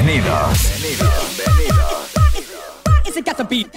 Bienvenidos. beat.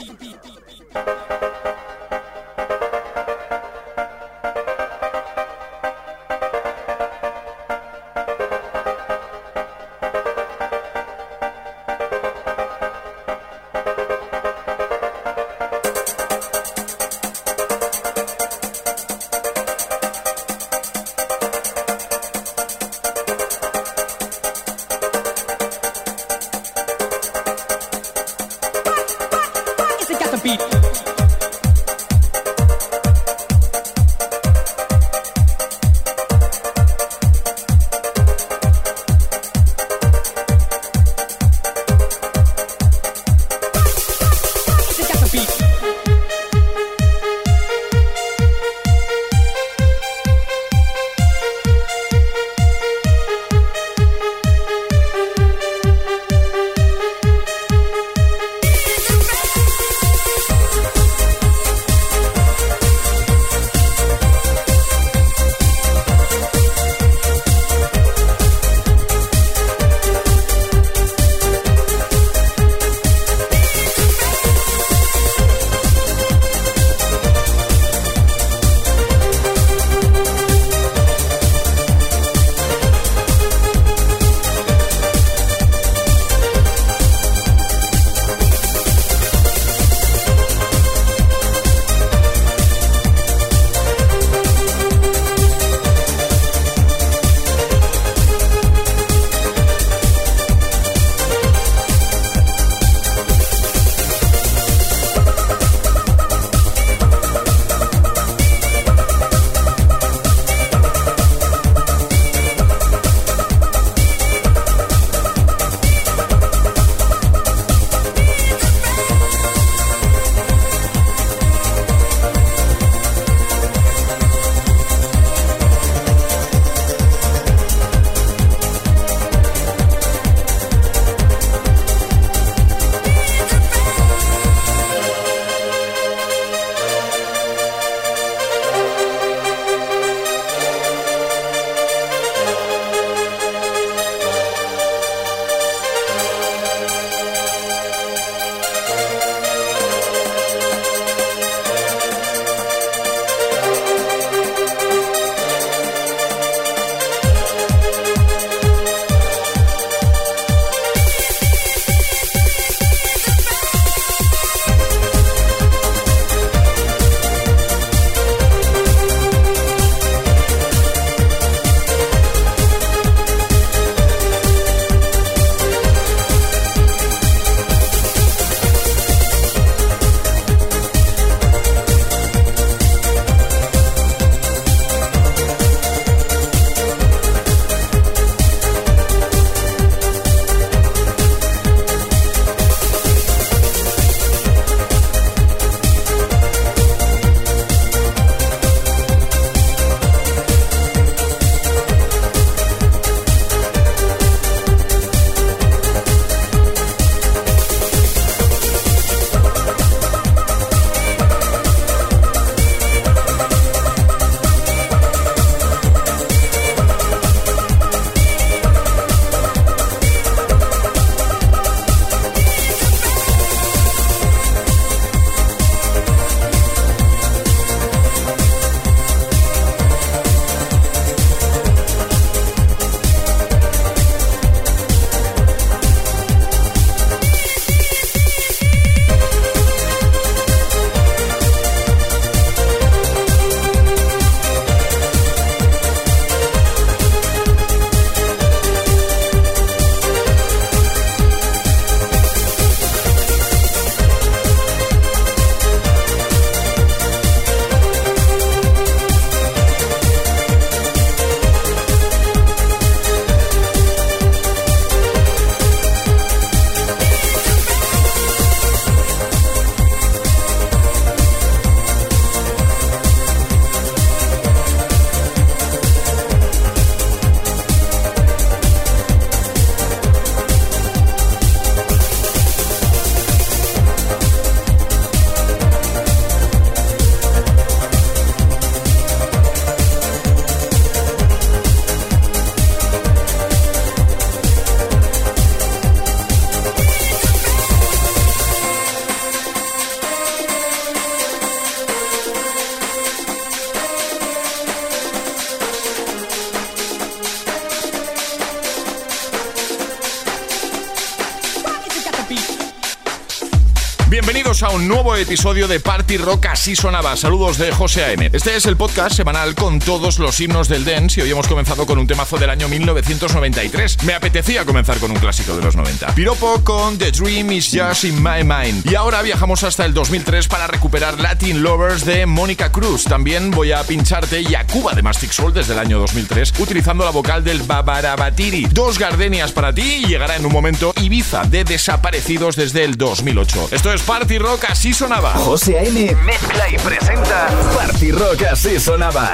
Bienvenidos a un nuevo episodio de Party Rock Así Sonaba. Saludos de José A.M. Este es el podcast semanal con todos los himnos del dance y hoy hemos comenzado con un temazo del año 1993. Me apetecía comenzar con un clásico de los 90. Piropo con The Dream is Just in My Mind. Y ahora viajamos hasta el 2003 para recuperar Latin Lovers de Mónica Cruz. También voy a pincharte Yakuba de Mastic Soul desde el año 2003 utilizando la vocal del Babarabatiri. Dos gardenias para ti y llegará en un momento Ibiza de Desaparecidos desde el 2008. Esto es Rock así sonaba. José A.M. mezcla y presenta Party Rock así sonaba.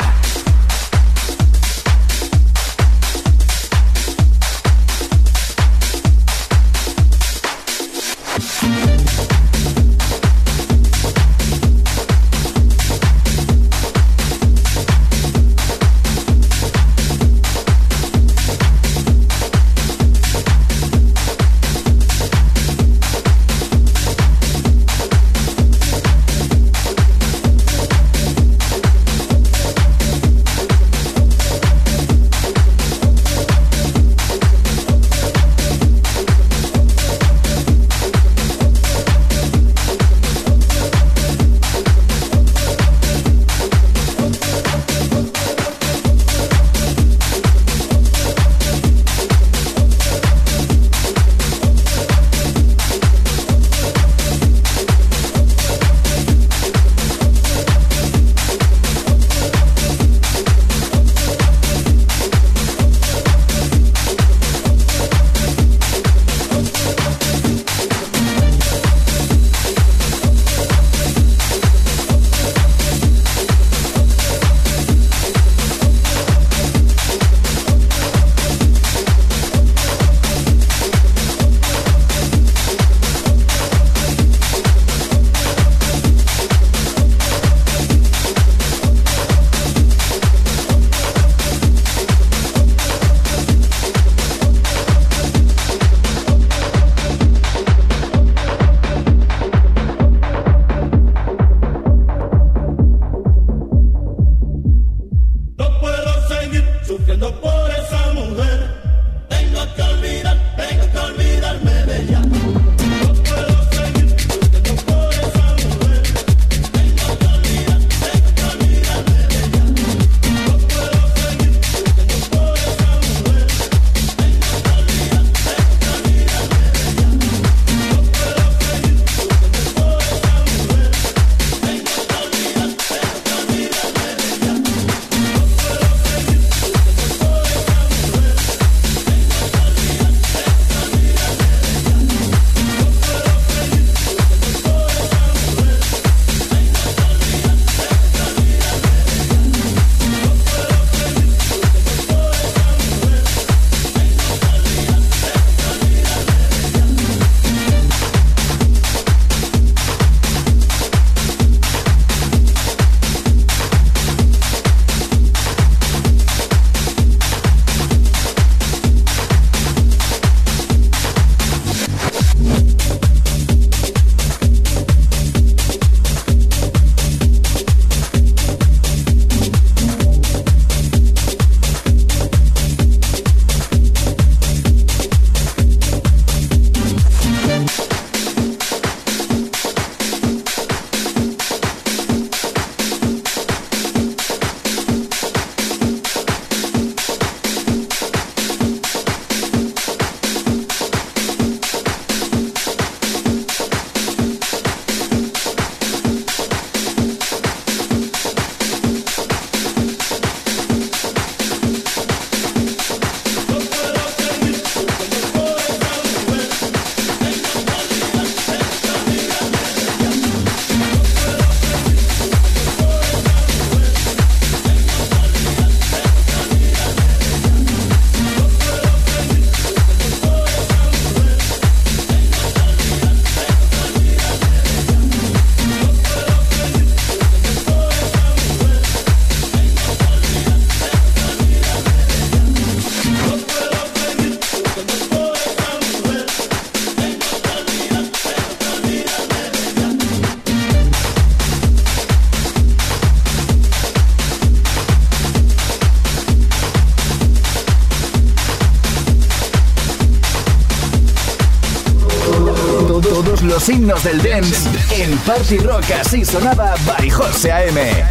Himnos del dance en Party Rock así sonaba by José A.M.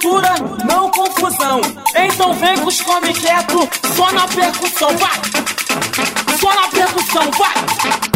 cultura, não confusão. Então vem com os come quieto, só na percussão, vá, Só na percussão, vá.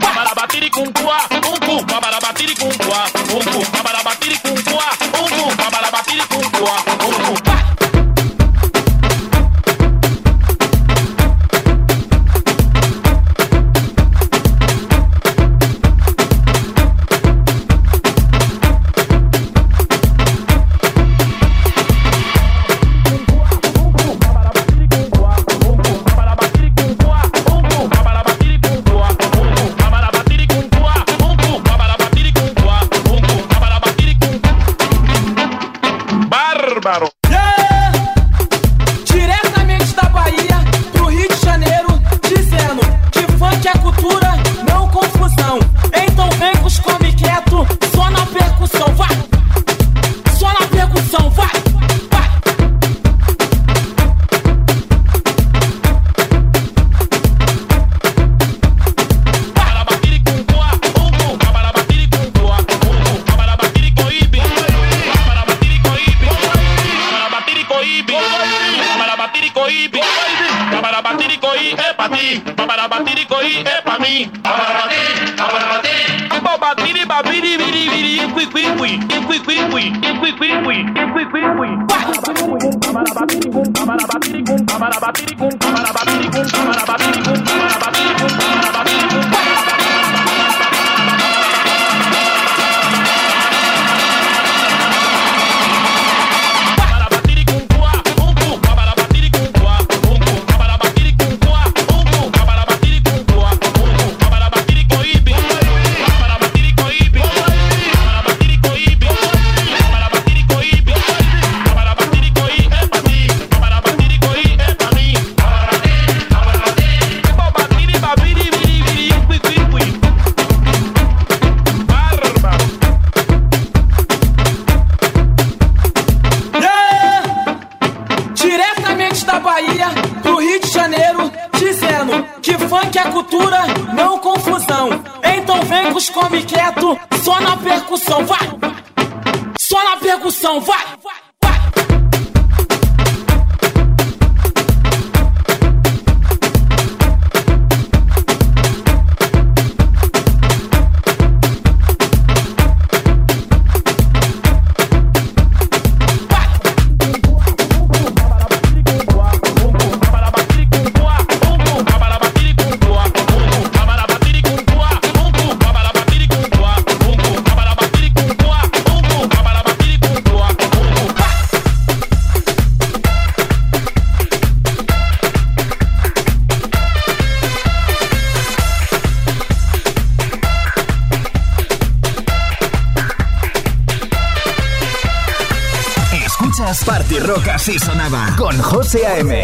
Babalabatiri com toi, um cu, babalabatiri com toi. Papi, cum 12 a.m.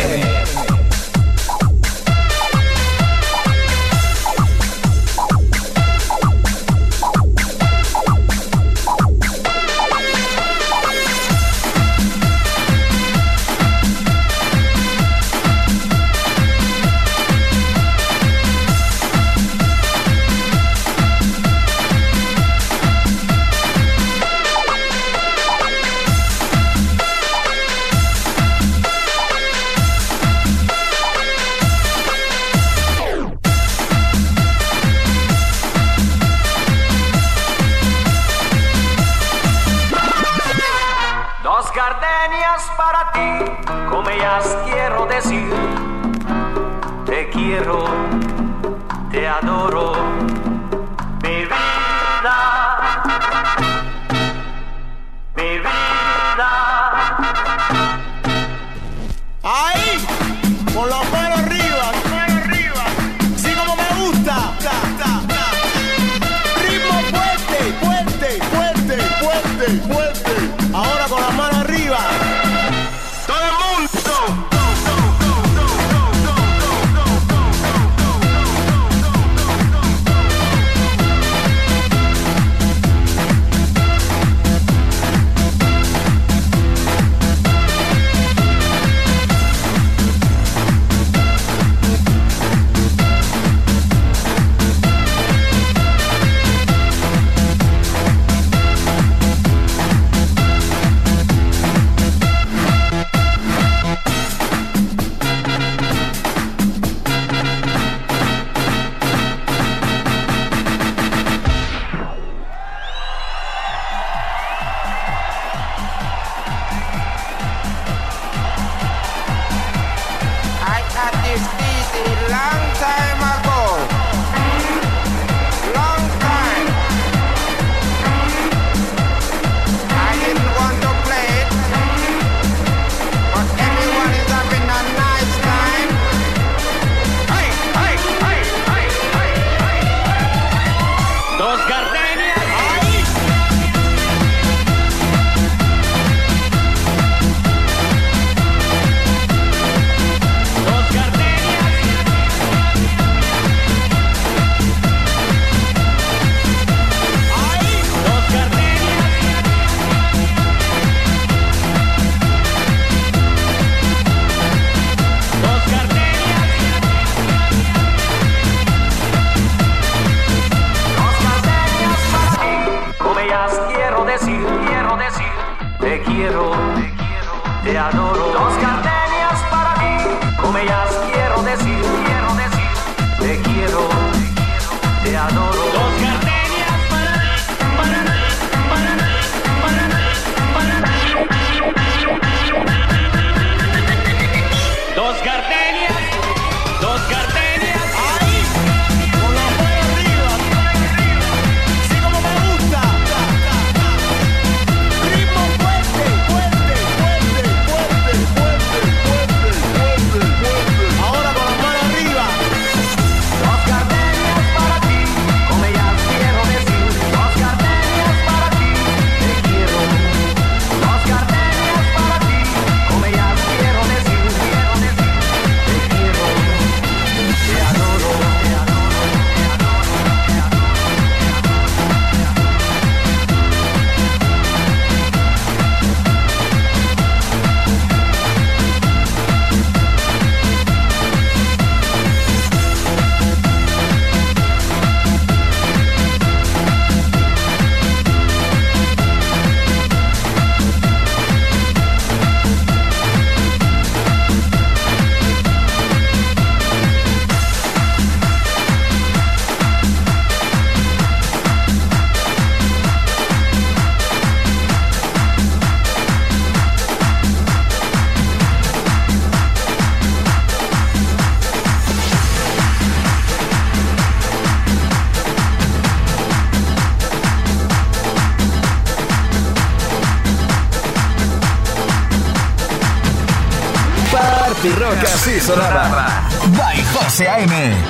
sonaba. By José A.M.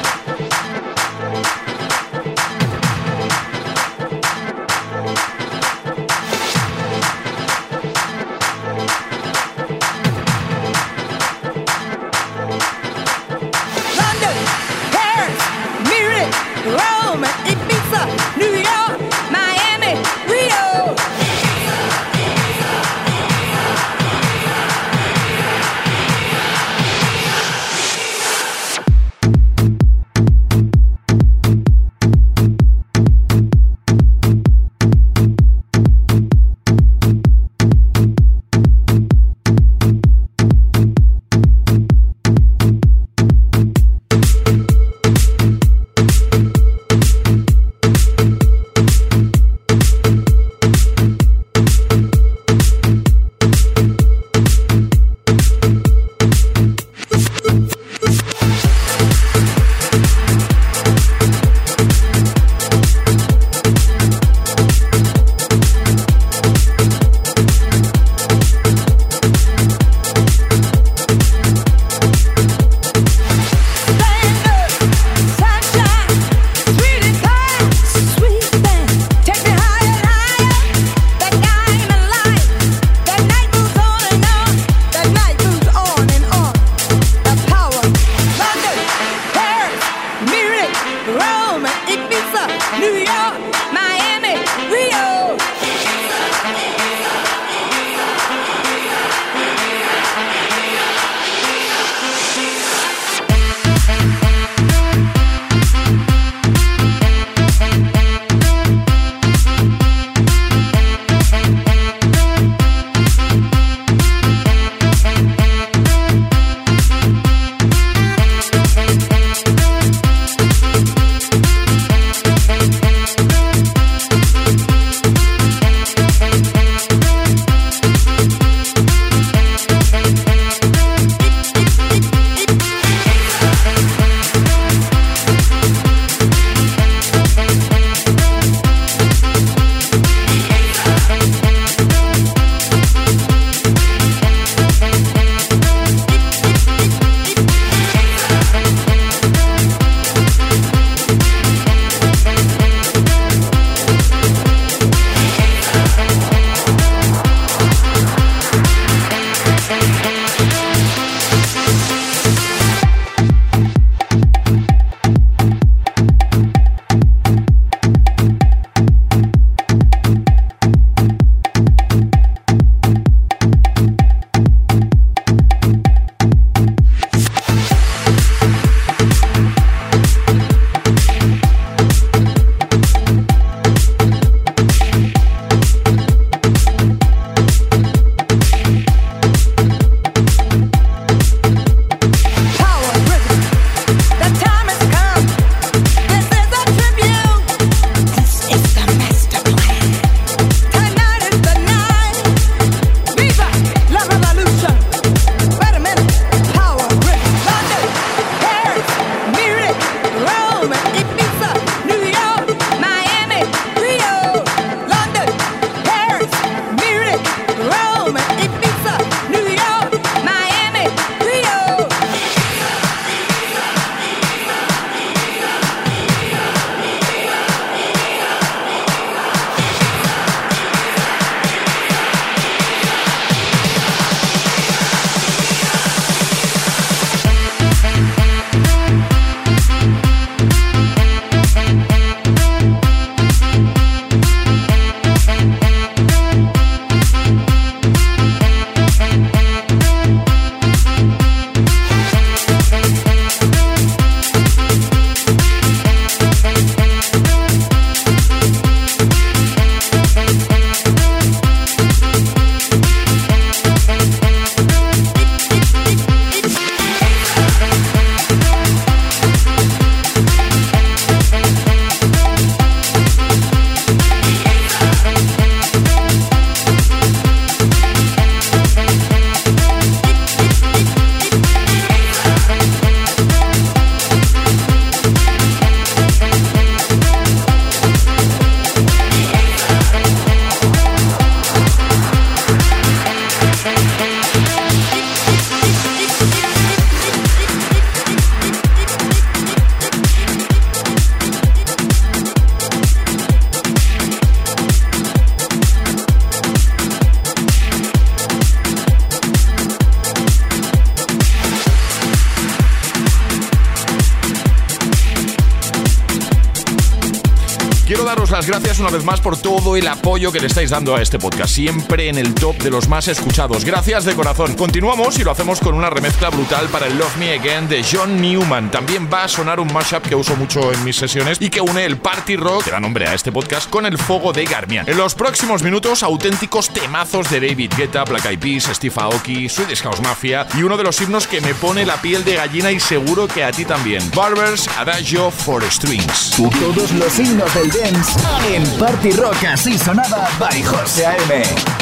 vez más por todo el apoyo que le estáis dando a este podcast, siempre en el top de los más escuchados. Gracias de corazón. Continuamos y lo hacemos con una remezcla brutal para el Love Me Again de John Newman. También va a sonar un mashup que uso mucho en mis sesiones y que une el party rock, que da nombre a este podcast, con el fuego de Garmian. En los próximos minutos, auténticos temazos de David Guetta, Black Eyed Peas, Steve Aoki, Swedish House Mafia y uno de los himnos que me pone la piel de gallina y seguro que a ti también. Barbers Adagio for Strings. Todos los himnos del dance en Party Rock así sonaba by José A.M.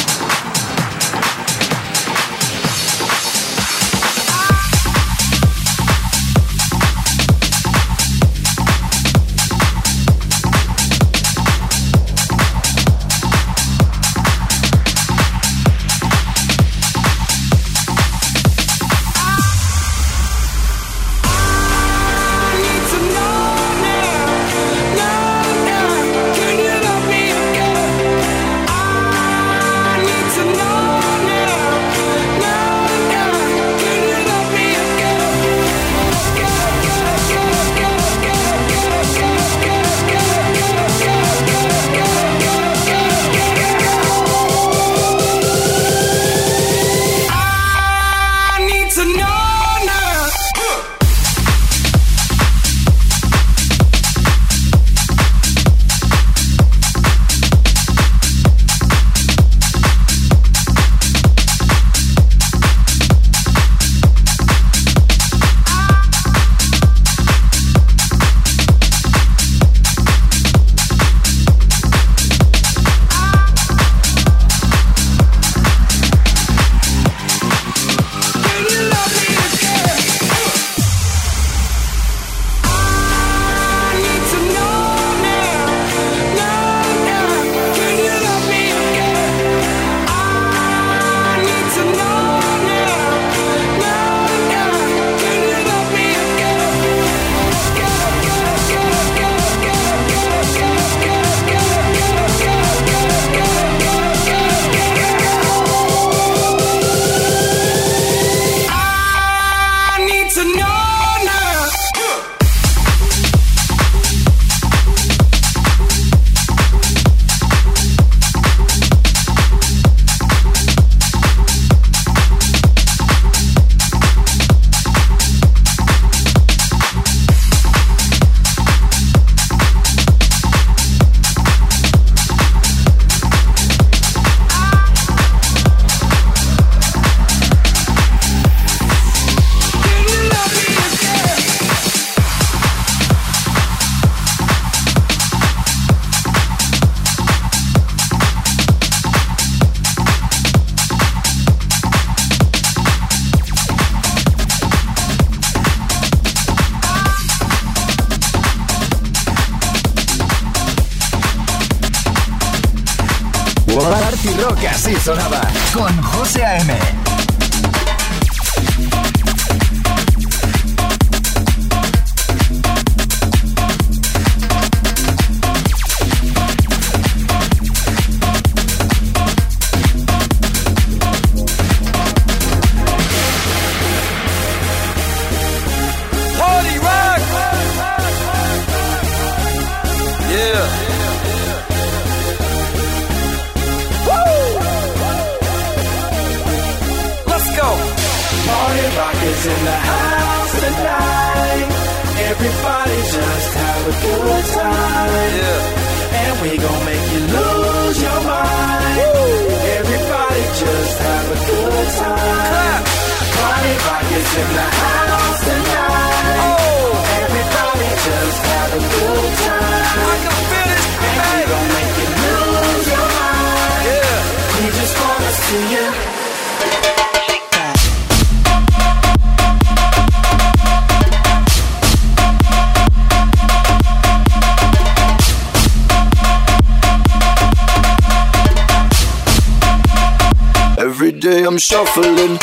I'm shuffling.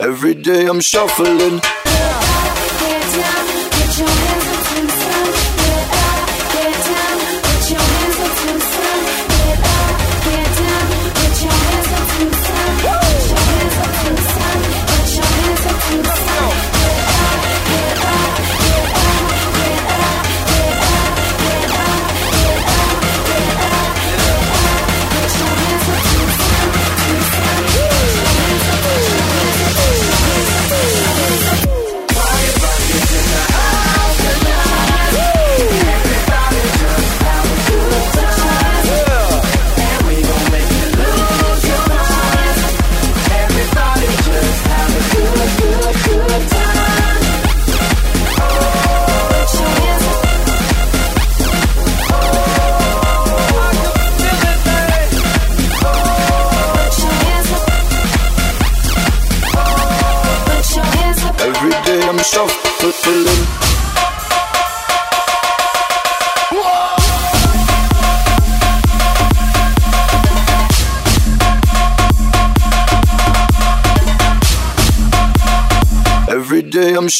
Every day I'm shuffling.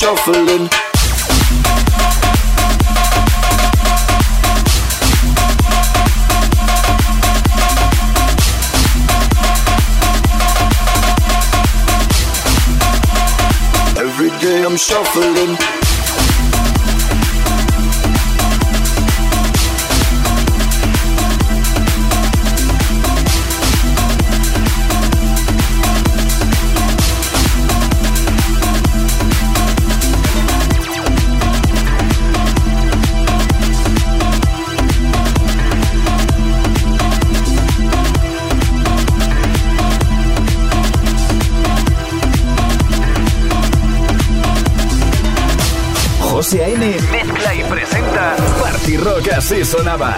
Shuffling. Every day I'm shuffling. Sonaba.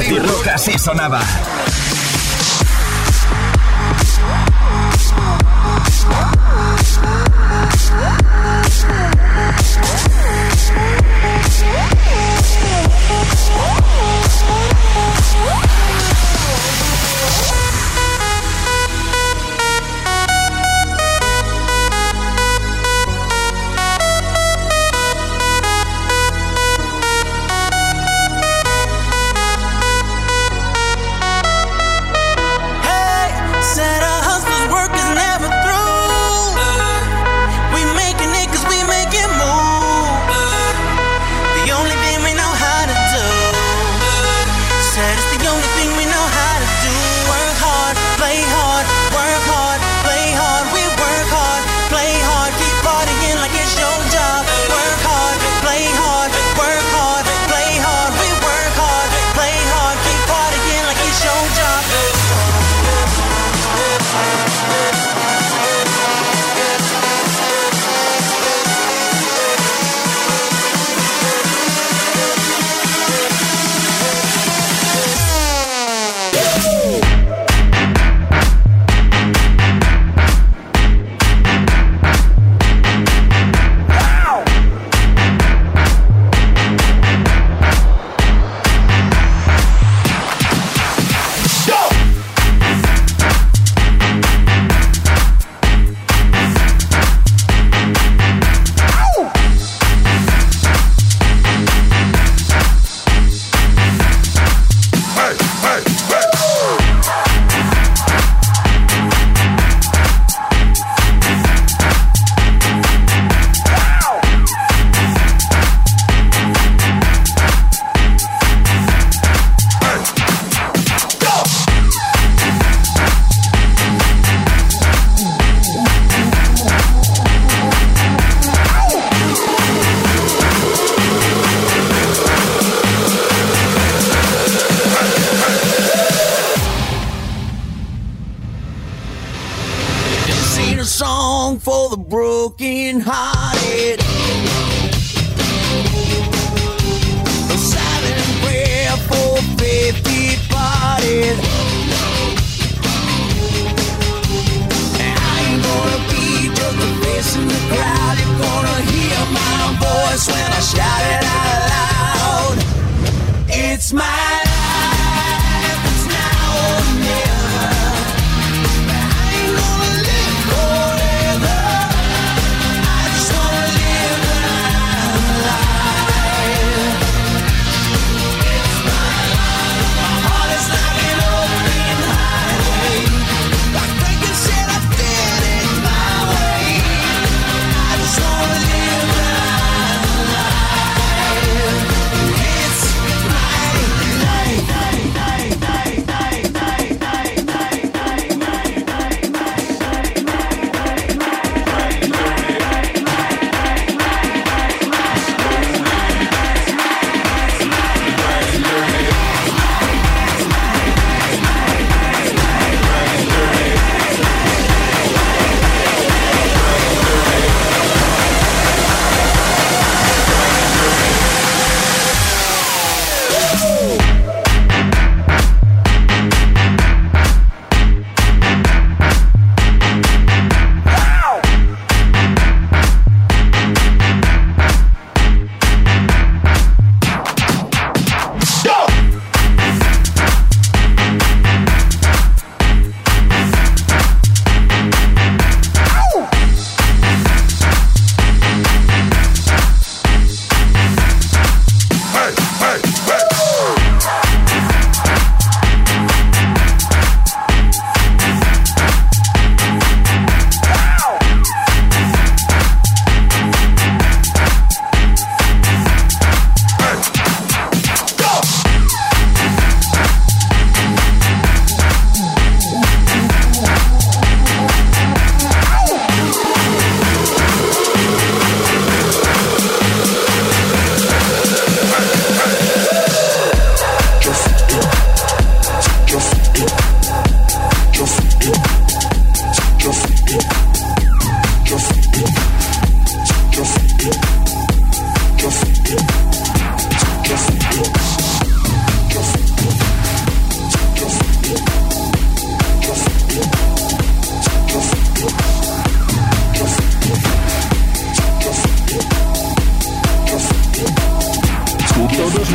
Party Rock así sonaba.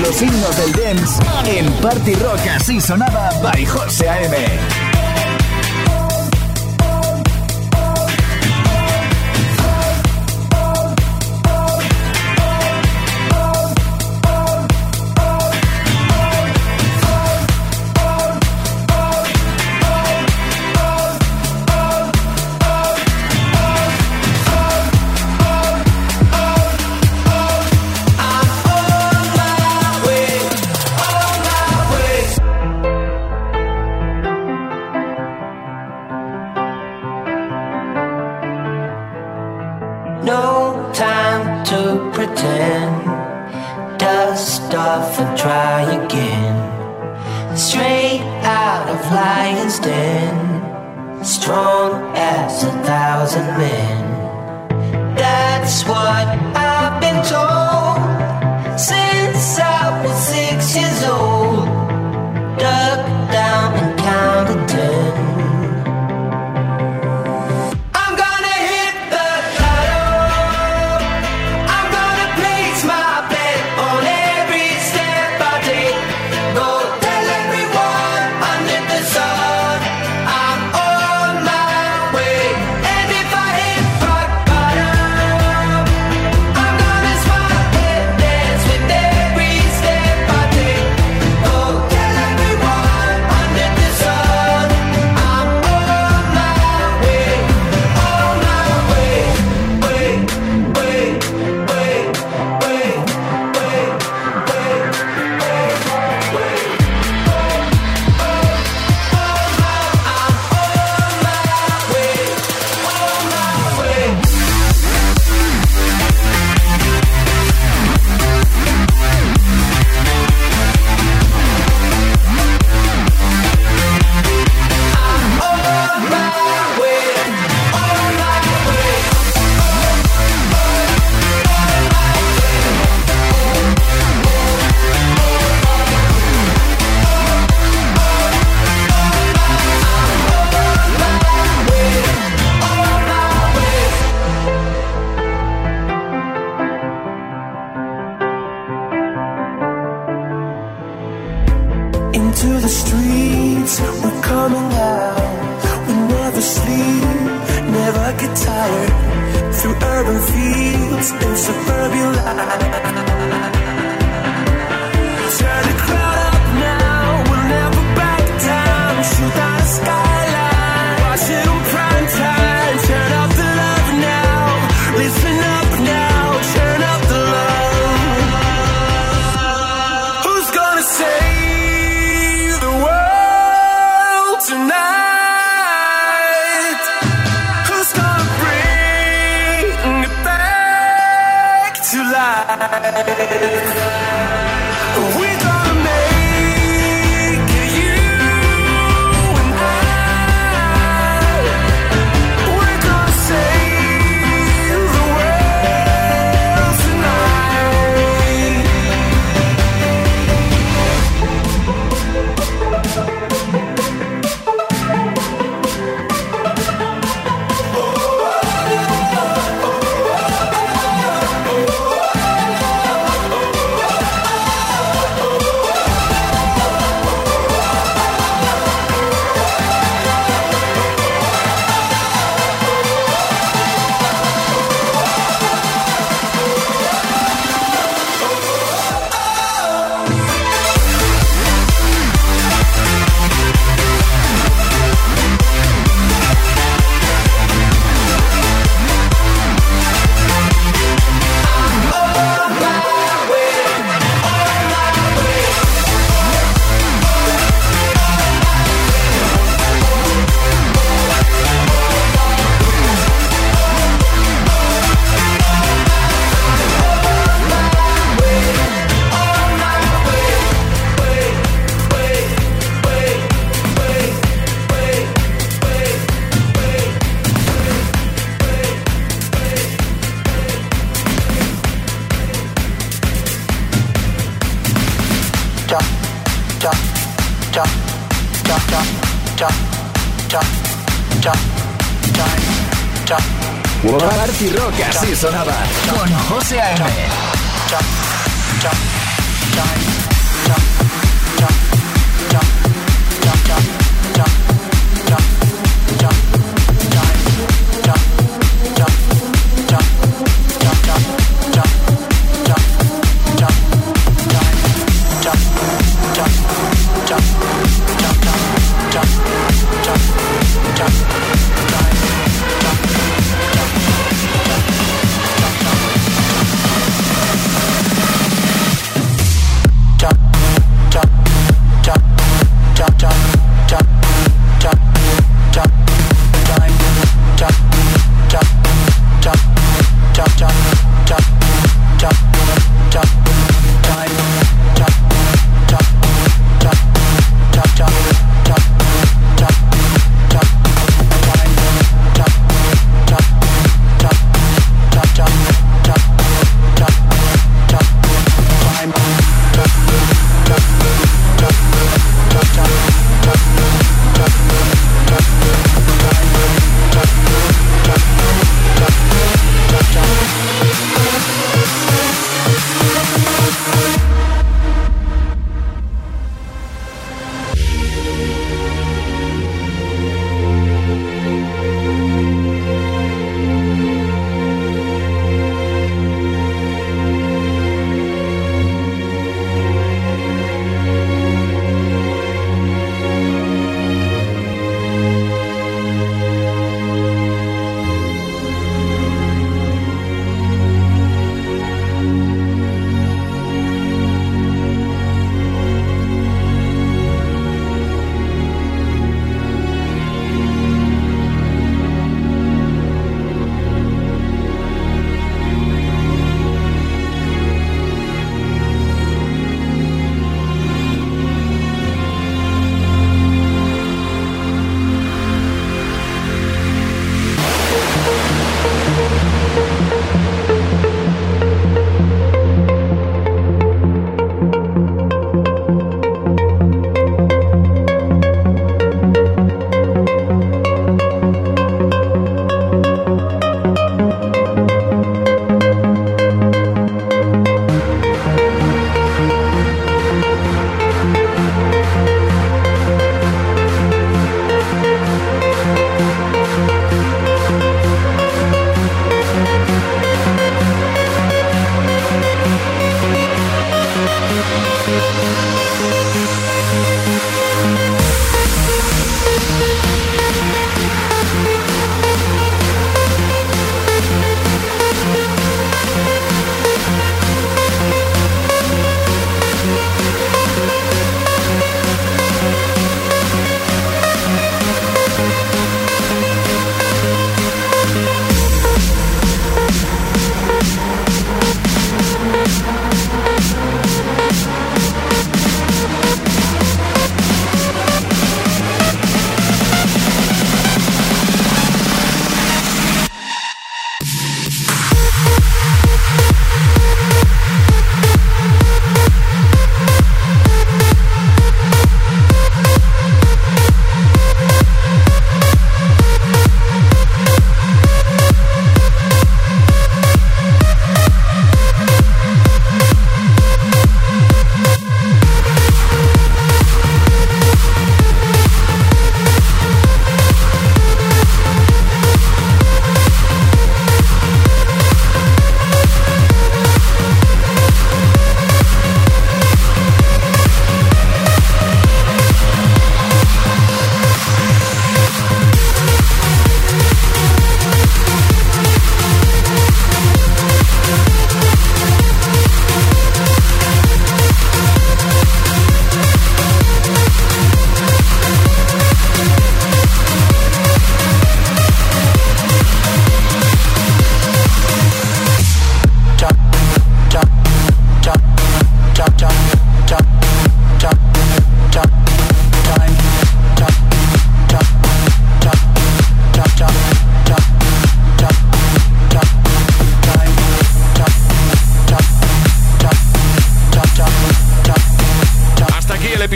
los himnos del dance en Party Rock así sonaba by José AM.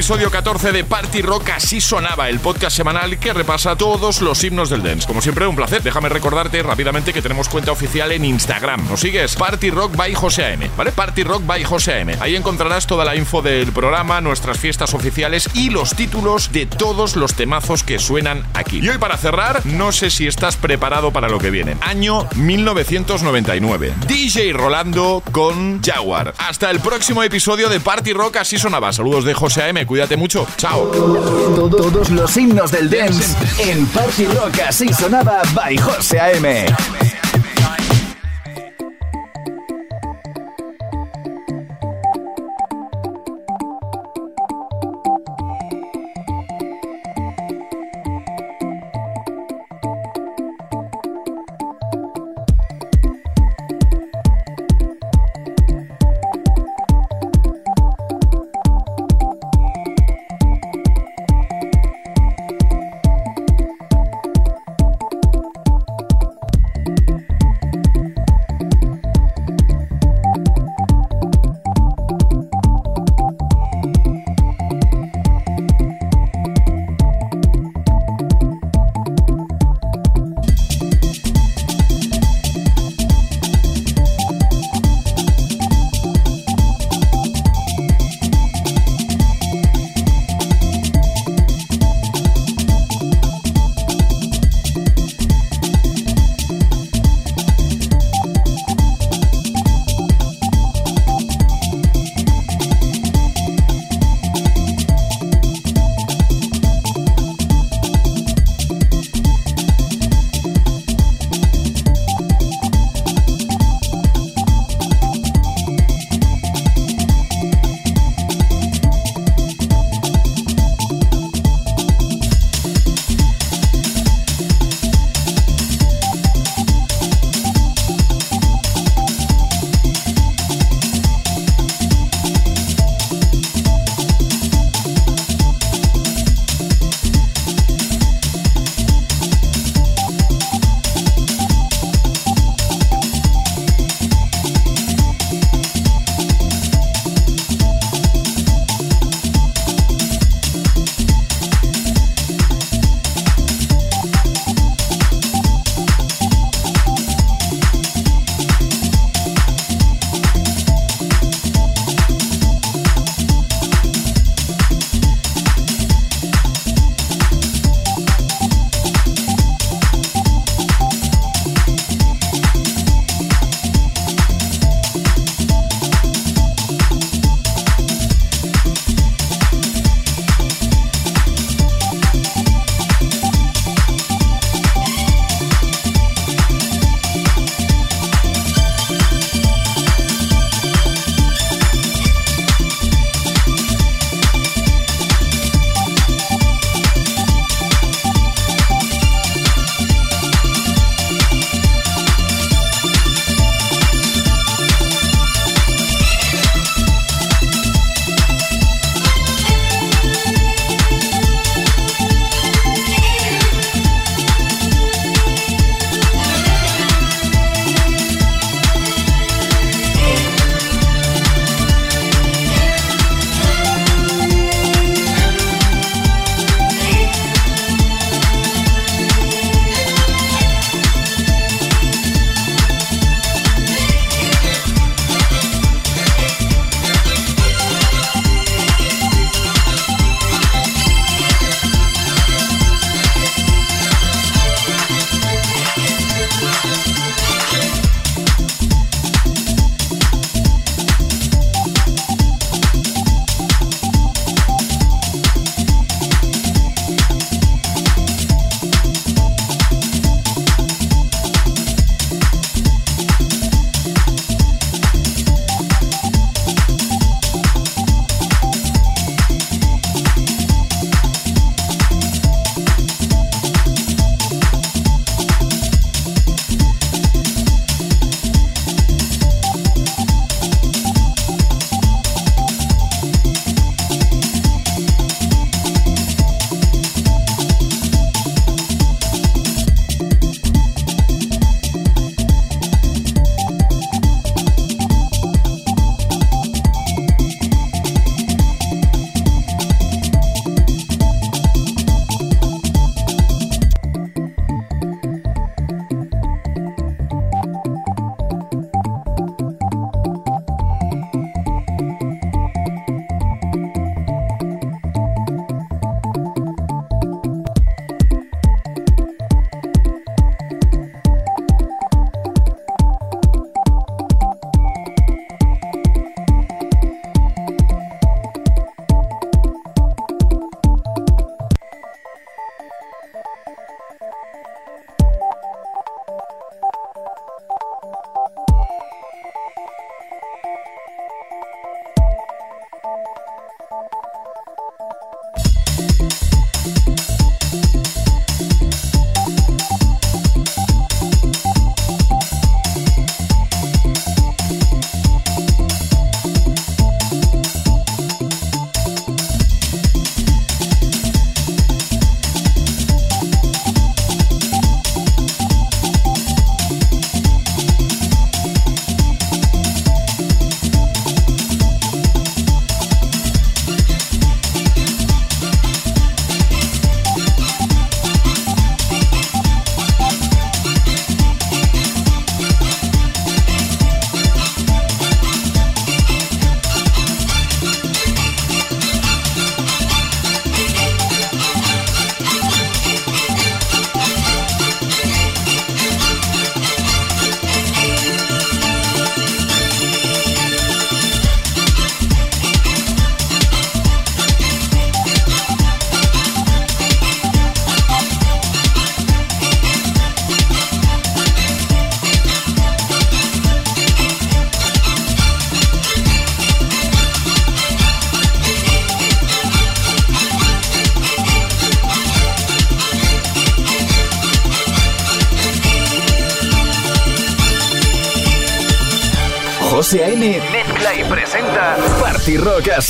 Episodio 14 de Party Rock Así Sonaba, el podcast semanal que repasa todos los himnos del dance. Como siempre, un placer. Déjame recordarte rápidamente que tenemos cuenta oficial en Instagram. ¿Nos sigues? Party Rock by José AM, ¿vale? Party Rock by José AM. Ahí encontrarás toda la info del programa, nuestras fiestas oficiales y los títulos de todos los temazos que suenan aquí. Y hoy para cerrar, no sé si estás preparado para lo que viene. Año 1999. DJ Rolando con Jaguar. Hasta el próximo episodio de Party Rock Así Sonaba. Saludos de José AM, cuídate mucho. Chao. Todos los himnos del dance en Party Rock Así Sonaba by José AM.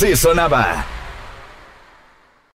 Así sonaba.